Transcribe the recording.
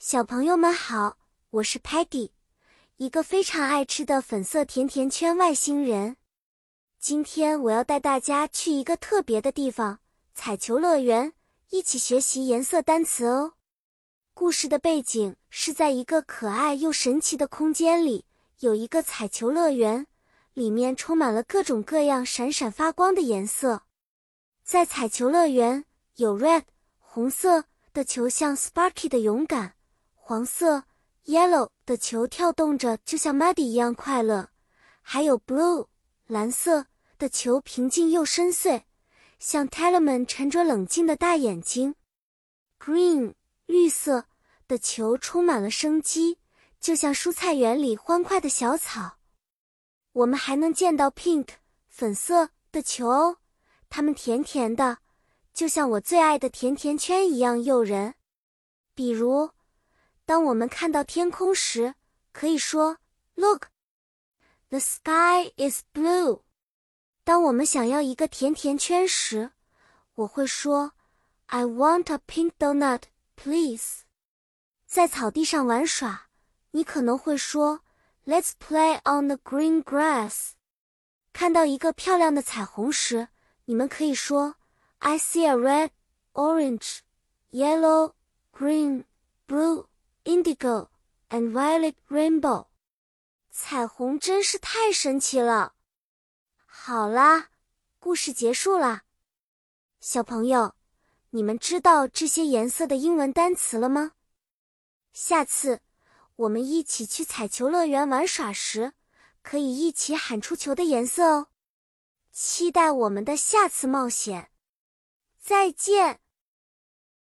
小朋友们好，我是 Peggy，一个非常爱吃的粉色甜甜圈外星人。今天我要带大家去一个特别的地方——彩球乐园，一起学习颜色单词哦。故事的背景是在一个可爱又神奇的空间里，有一个彩球乐园，里面充满了各种各样闪闪发光的颜色。在彩球乐园，有 red 红色的球，像 Sparky 的勇敢。黄色 （yellow） 的球跳动着，就像 Muddy 一样快乐；还有 blue 蓝色的球，平静又深邃，像 Tellerman 沉着冷静的大眼睛。Green 绿色的球充满了生机，就像蔬菜园里欢快的小草。我们还能见到 pink 粉色的球哦，它们甜甜的，就像我最爱的甜甜圈一样诱人。比如。当我们看到天空时，可以说 “Look, the sky is blue.” 当我们想要一个甜甜圈时，我会说 “I want a pink donut, please.” 在草地上玩耍，你可能会说 “Let's play on the green grass.” 看到一个漂亮的彩虹时，你们可以说 “I see a red, orange, yellow, green, blue.” Indigo and violet rainbow，彩虹真是太神奇了。好啦，故事结束啦。小朋友，你们知道这些颜色的英文单词了吗？下次我们一起去彩球乐园玩耍时，可以一起喊出球的颜色哦。期待我们的下次冒险。再见。